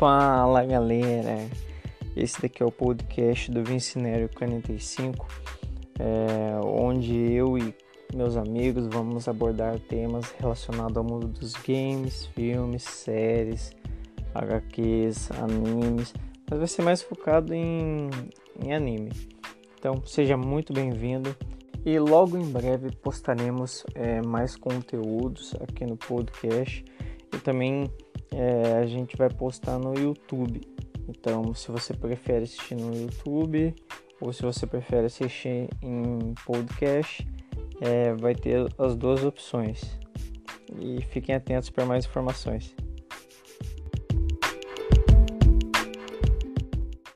Fala galera, esse daqui é o podcast do Vincinério 45, é, onde eu e meus amigos vamos abordar temas relacionados ao mundo dos games, filmes, séries, HQs, animes, mas vai ser mais focado em, em anime. Então seja muito bem-vindo e logo em breve postaremos é, mais conteúdos aqui no podcast e também é, a gente vai postar no YouTube. Então, se você prefere assistir no YouTube ou se você prefere assistir em podcast, é, vai ter as duas opções. E fiquem atentos para mais informações.